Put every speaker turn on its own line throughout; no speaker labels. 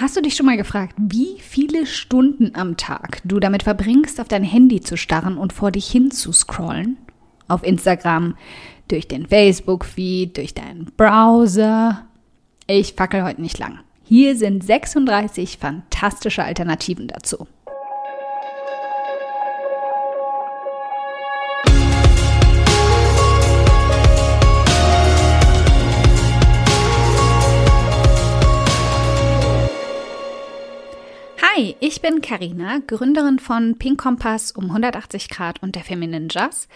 Hast du dich schon mal gefragt, wie viele Stunden am Tag du damit verbringst, auf dein Handy zu starren und vor dich hin zu scrollen? Auf Instagram, durch den Facebook-Feed, durch deinen Browser. Ich fackel heute nicht lang. Hier sind 36 fantastische Alternativen dazu. Hi, ich bin Karina, Gründerin von Pink Kompass um 180 Grad und der Feminine Jazz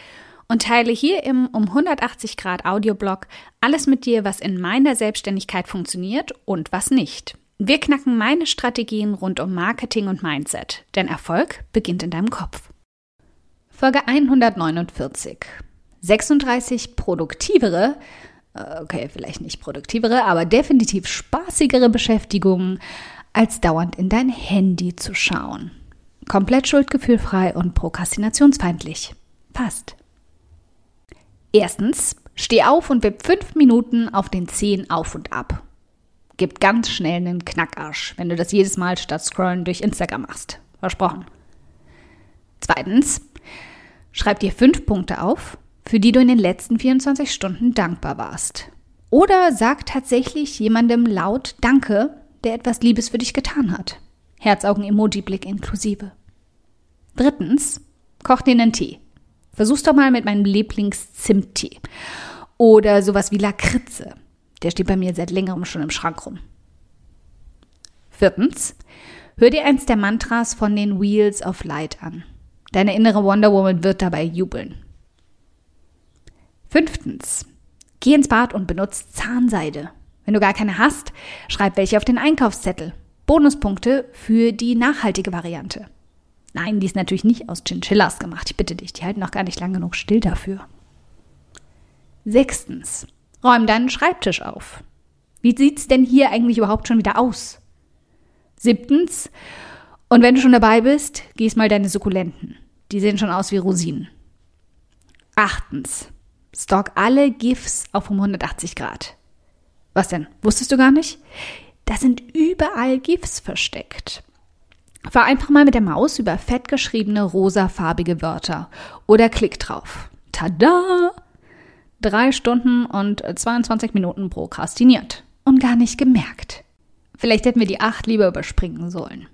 und teile hier im um 180 Grad Audioblog alles mit dir, was in meiner Selbstständigkeit funktioniert und was nicht. Wir knacken meine Strategien rund um Marketing und Mindset, denn Erfolg beginnt in deinem Kopf. Folge 149. 36 produktivere, äh, okay, vielleicht nicht produktivere, aber definitiv spaßigere Beschäftigungen als dauernd in dein Handy zu schauen. Komplett schuldgefühlfrei und prokrastinationsfeindlich. Fast. Erstens, steh auf und wipp fünf Minuten auf den Zehen auf und ab. Gibt ganz schnell einen Knackarsch, wenn du das jedes Mal statt Scrollen durch Instagram machst. Versprochen. Zweitens, schreib dir fünf Punkte auf, für die du in den letzten 24 Stunden dankbar warst. Oder sag tatsächlich jemandem laut Danke, der etwas Liebes für dich getan hat. Herzaugen-Emoji-Blick inklusive. Drittens, koch dir einen Tee. Versuch's doch mal mit meinem Lieblings-Zimttee. Oder sowas wie Lakritze. Der steht bei mir seit längerem schon im Schrank rum. Viertens, hör dir eins der Mantras von den Wheels of Light an. Deine innere Wonder Woman wird dabei jubeln. Fünftens, geh ins Bad und benutze Zahnseide. Wenn du gar keine hast, schreib welche auf den Einkaufszettel. Bonuspunkte für die nachhaltige Variante. Nein, die ist natürlich nicht aus Chinchillas gemacht. Ich bitte dich, die halten noch gar nicht lang genug still dafür. Sechstens, räum deinen Schreibtisch auf. Wie sieht's denn hier eigentlich überhaupt schon wieder aus? Siebtens, und wenn du schon dabei bist, gieß mal deine Sukkulenten. Die sehen schon aus wie Rosinen. Achtens, stock alle GIFs auf um 180 Grad. Was denn? Wusstest du gar nicht? Da sind überall GIFs versteckt. Fahr einfach mal mit der Maus über fett geschriebene rosafarbige Wörter oder klick drauf. Tada! Drei Stunden und 22 Minuten prokrastiniert und gar nicht gemerkt. Vielleicht hätten wir die acht lieber überspringen sollen.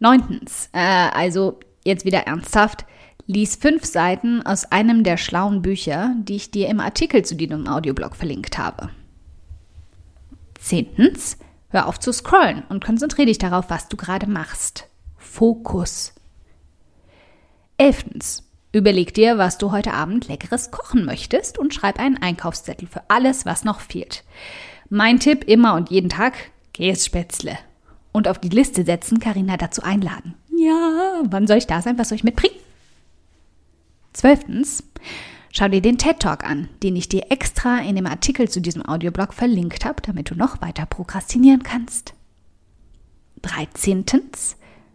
Neuntens, äh, also jetzt wieder ernsthaft, lies fünf Seiten aus einem der schlauen Bücher, die ich dir im Artikel zu diesem Audioblog verlinkt habe. Zehntens, hör auf zu scrollen und konzentriere dich darauf, was du gerade machst. Fokus. Elftens, überleg dir, was du heute Abend leckeres kochen möchtest und schreib einen Einkaufszettel für alles, was noch fehlt. Mein Tipp immer und jeden Tag, Kässpätzle. Und auf die Liste setzen, Karina dazu einladen. Ja, wann soll ich da sein? Was soll ich mitbringen? Zwölftens, Schau dir den TED Talk an, den ich dir extra in dem Artikel zu diesem Audioblog verlinkt habe, damit du noch weiter prokrastinieren kannst. 13.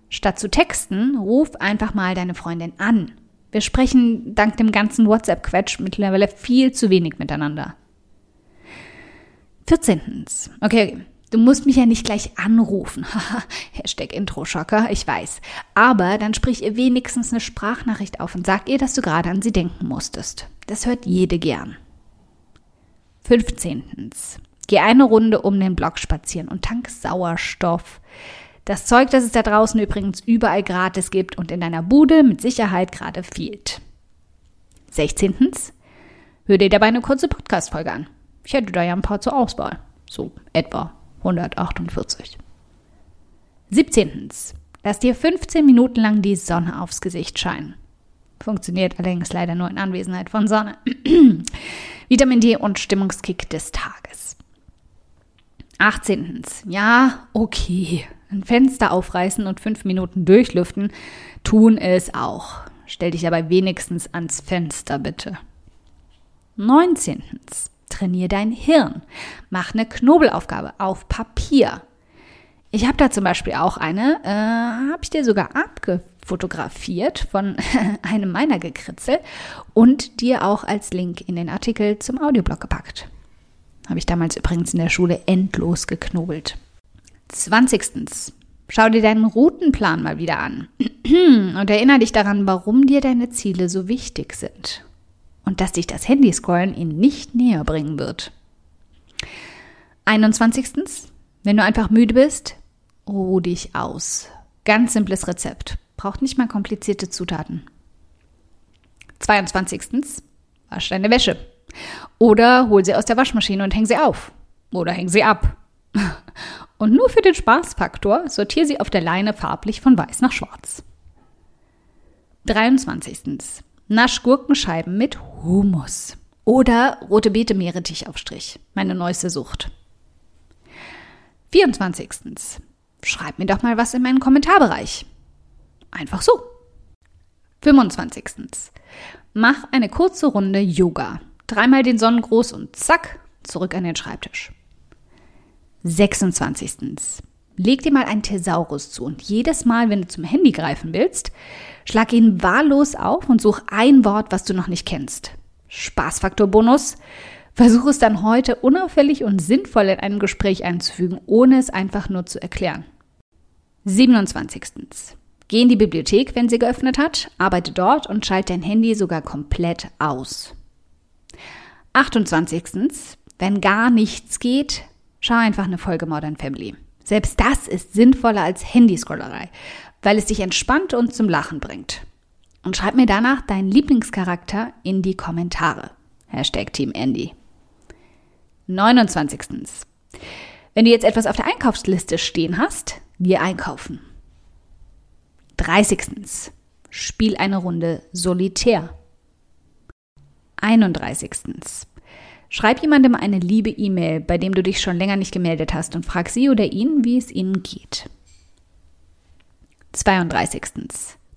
Statt zu texten, ruf einfach mal deine Freundin an. Wir sprechen dank dem ganzen WhatsApp-Quetsch mittlerweile viel zu wenig miteinander. 14. Okay, Du musst mich ja nicht gleich anrufen. Hashtag Intro-Schocker, ich weiß. Aber dann sprich ihr wenigstens eine Sprachnachricht auf und sag ihr, dass du gerade an sie denken musstest. Das hört jede gern. 15. Geh eine Runde um den Block spazieren und tank Sauerstoff. Das Zeug, das es da draußen übrigens überall gratis gibt und in deiner Bude mit Sicherheit gerade fehlt. 16. Hör dir dabei eine kurze Podcast-Folge an. Ich hätte da ja ein paar zur Auswahl. So etwa 148. 17. Lass dir 15 Minuten lang die Sonne aufs Gesicht scheinen. Funktioniert allerdings leider nur in Anwesenheit von Sonne. Vitamin D und Stimmungskick des Tages. 18. Ja, okay. Ein Fenster aufreißen und fünf Minuten durchlüften tun es auch. Stell dich aber wenigstens ans Fenster, bitte. 19. Trainier dein Hirn. Mach eine Knobelaufgabe auf Papier. Ich habe da zum Beispiel auch eine, äh, habe ich dir sogar abgefotografiert von einem meiner Gekritzel und dir auch als Link in den Artikel zum Audioblog gepackt. Habe ich damals übrigens in der Schule endlos geknobelt. 20. Schau dir deinen Routenplan mal wieder an und erinnere dich daran, warum dir deine Ziele so wichtig sind und dass dich das Handyscrollen ihnen nicht näher bringen wird. 21. Wenn du einfach müde bist, ruh dich aus. Ganz simples Rezept. Braucht nicht mal komplizierte Zutaten. 22. Wasch deine Wäsche. Oder hol sie aus der Waschmaschine und häng sie auf. Oder häng sie ab. Und nur für den Spaßfaktor sortiere sie auf der Leine farblich von weiß nach schwarz. 23. Nasch Gurkenscheiben mit Humus. Oder rote Beete Meerrettichaufstrich. Meine neueste Sucht. 24. Schreib mir doch mal was in meinen Kommentarbereich. Einfach so. 25. Mach eine kurze Runde Yoga. Dreimal den Sonnengruß und zack, zurück an den Schreibtisch. 26. Leg dir mal einen Thesaurus zu und jedes Mal, wenn du zum Handy greifen willst, schlag ihn wahllos auf und such ein Wort, was du noch nicht kennst. Spaßfaktor Bonus. Versuch es dann heute unauffällig und sinnvoll in einem Gespräch einzufügen, ohne es einfach nur zu erklären. 27. Geh in die Bibliothek, wenn sie geöffnet hat, arbeite dort und schalte dein Handy sogar komplett aus. 28. Wenn gar nichts geht, schau einfach eine Folge Modern Family. Selbst das ist sinnvoller als Handyscrollerei, weil es dich entspannt und zum Lachen bringt. Und schreib mir danach deinen Lieblingscharakter in die Kommentare. Hashtag Team Andy. 29. Wenn du jetzt etwas auf der Einkaufsliste stehen hast, geh einkaufen. 30. Spiel eine Runde Solitär. 31. Schreib jemandem eine liebe E-Mail, bei dem du dich schon länger nicht gemeldet hast und frag sie oder ihn, wie es ihnen geht. 32.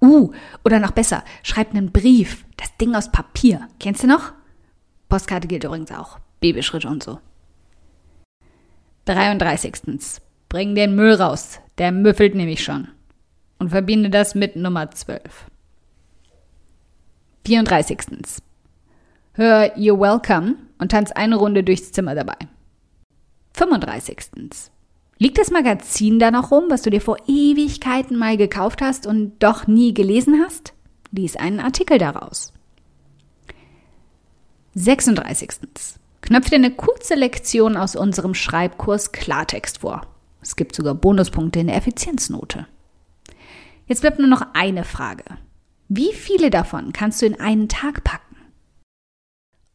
Uh, oder noch besser, schreib einen Brief, das Ding aus Papier. Kennst du noch? Postkarte gilt übrigens auch. Babyschritte und so. 33. Bring den Müll raus, der müffelt nämlich schon. Und verbinde das mit Nummer 12. 34. Hör You're Welcome und tanz eine Runde durchs Zimmer dabei. 35. Liegt das Magazin da noch rum, was du dir vor Ewigkeiten mal gekauft hast und doch nie gelesen hast? Lies einen Artikel daraus. 36. Knöpf dir eine kurze Lektion aus unserem Schreibkurs Klartext vor. Es gibt sogar Bonuspunkte in der Effizienznote. Jetzt bleibt nur noch eine Frage. Wie viele davon kannst du in einen Tag packen?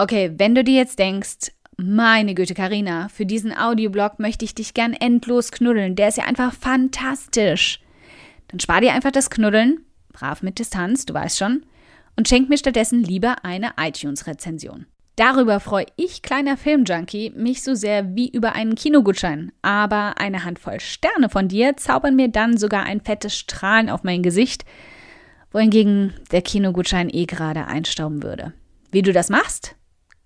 Okay, wenn du dir jetzt denkst, meine Güte, Karina, für diesen Audioblog möchte ich dich gern endlos knuddeln. Der ist ja einfach fantastisch. Dann spar dir einfach das Knuddeln, brav mit Distanz, du weißt schon, und schenk mir stattdessen lieber eine iTunes-Rezension. Darüber freue ich, kleiner Filmjunkie, mich so sehr wie über einen Kinogutschein. Aber eine Handvoll Sterne von dir zaubern mir dann sogar ein fettes Strahlen auf mein Gesicht, wohingegen der Kinogutschein eh gerade einstauben würde. Wie du das machst?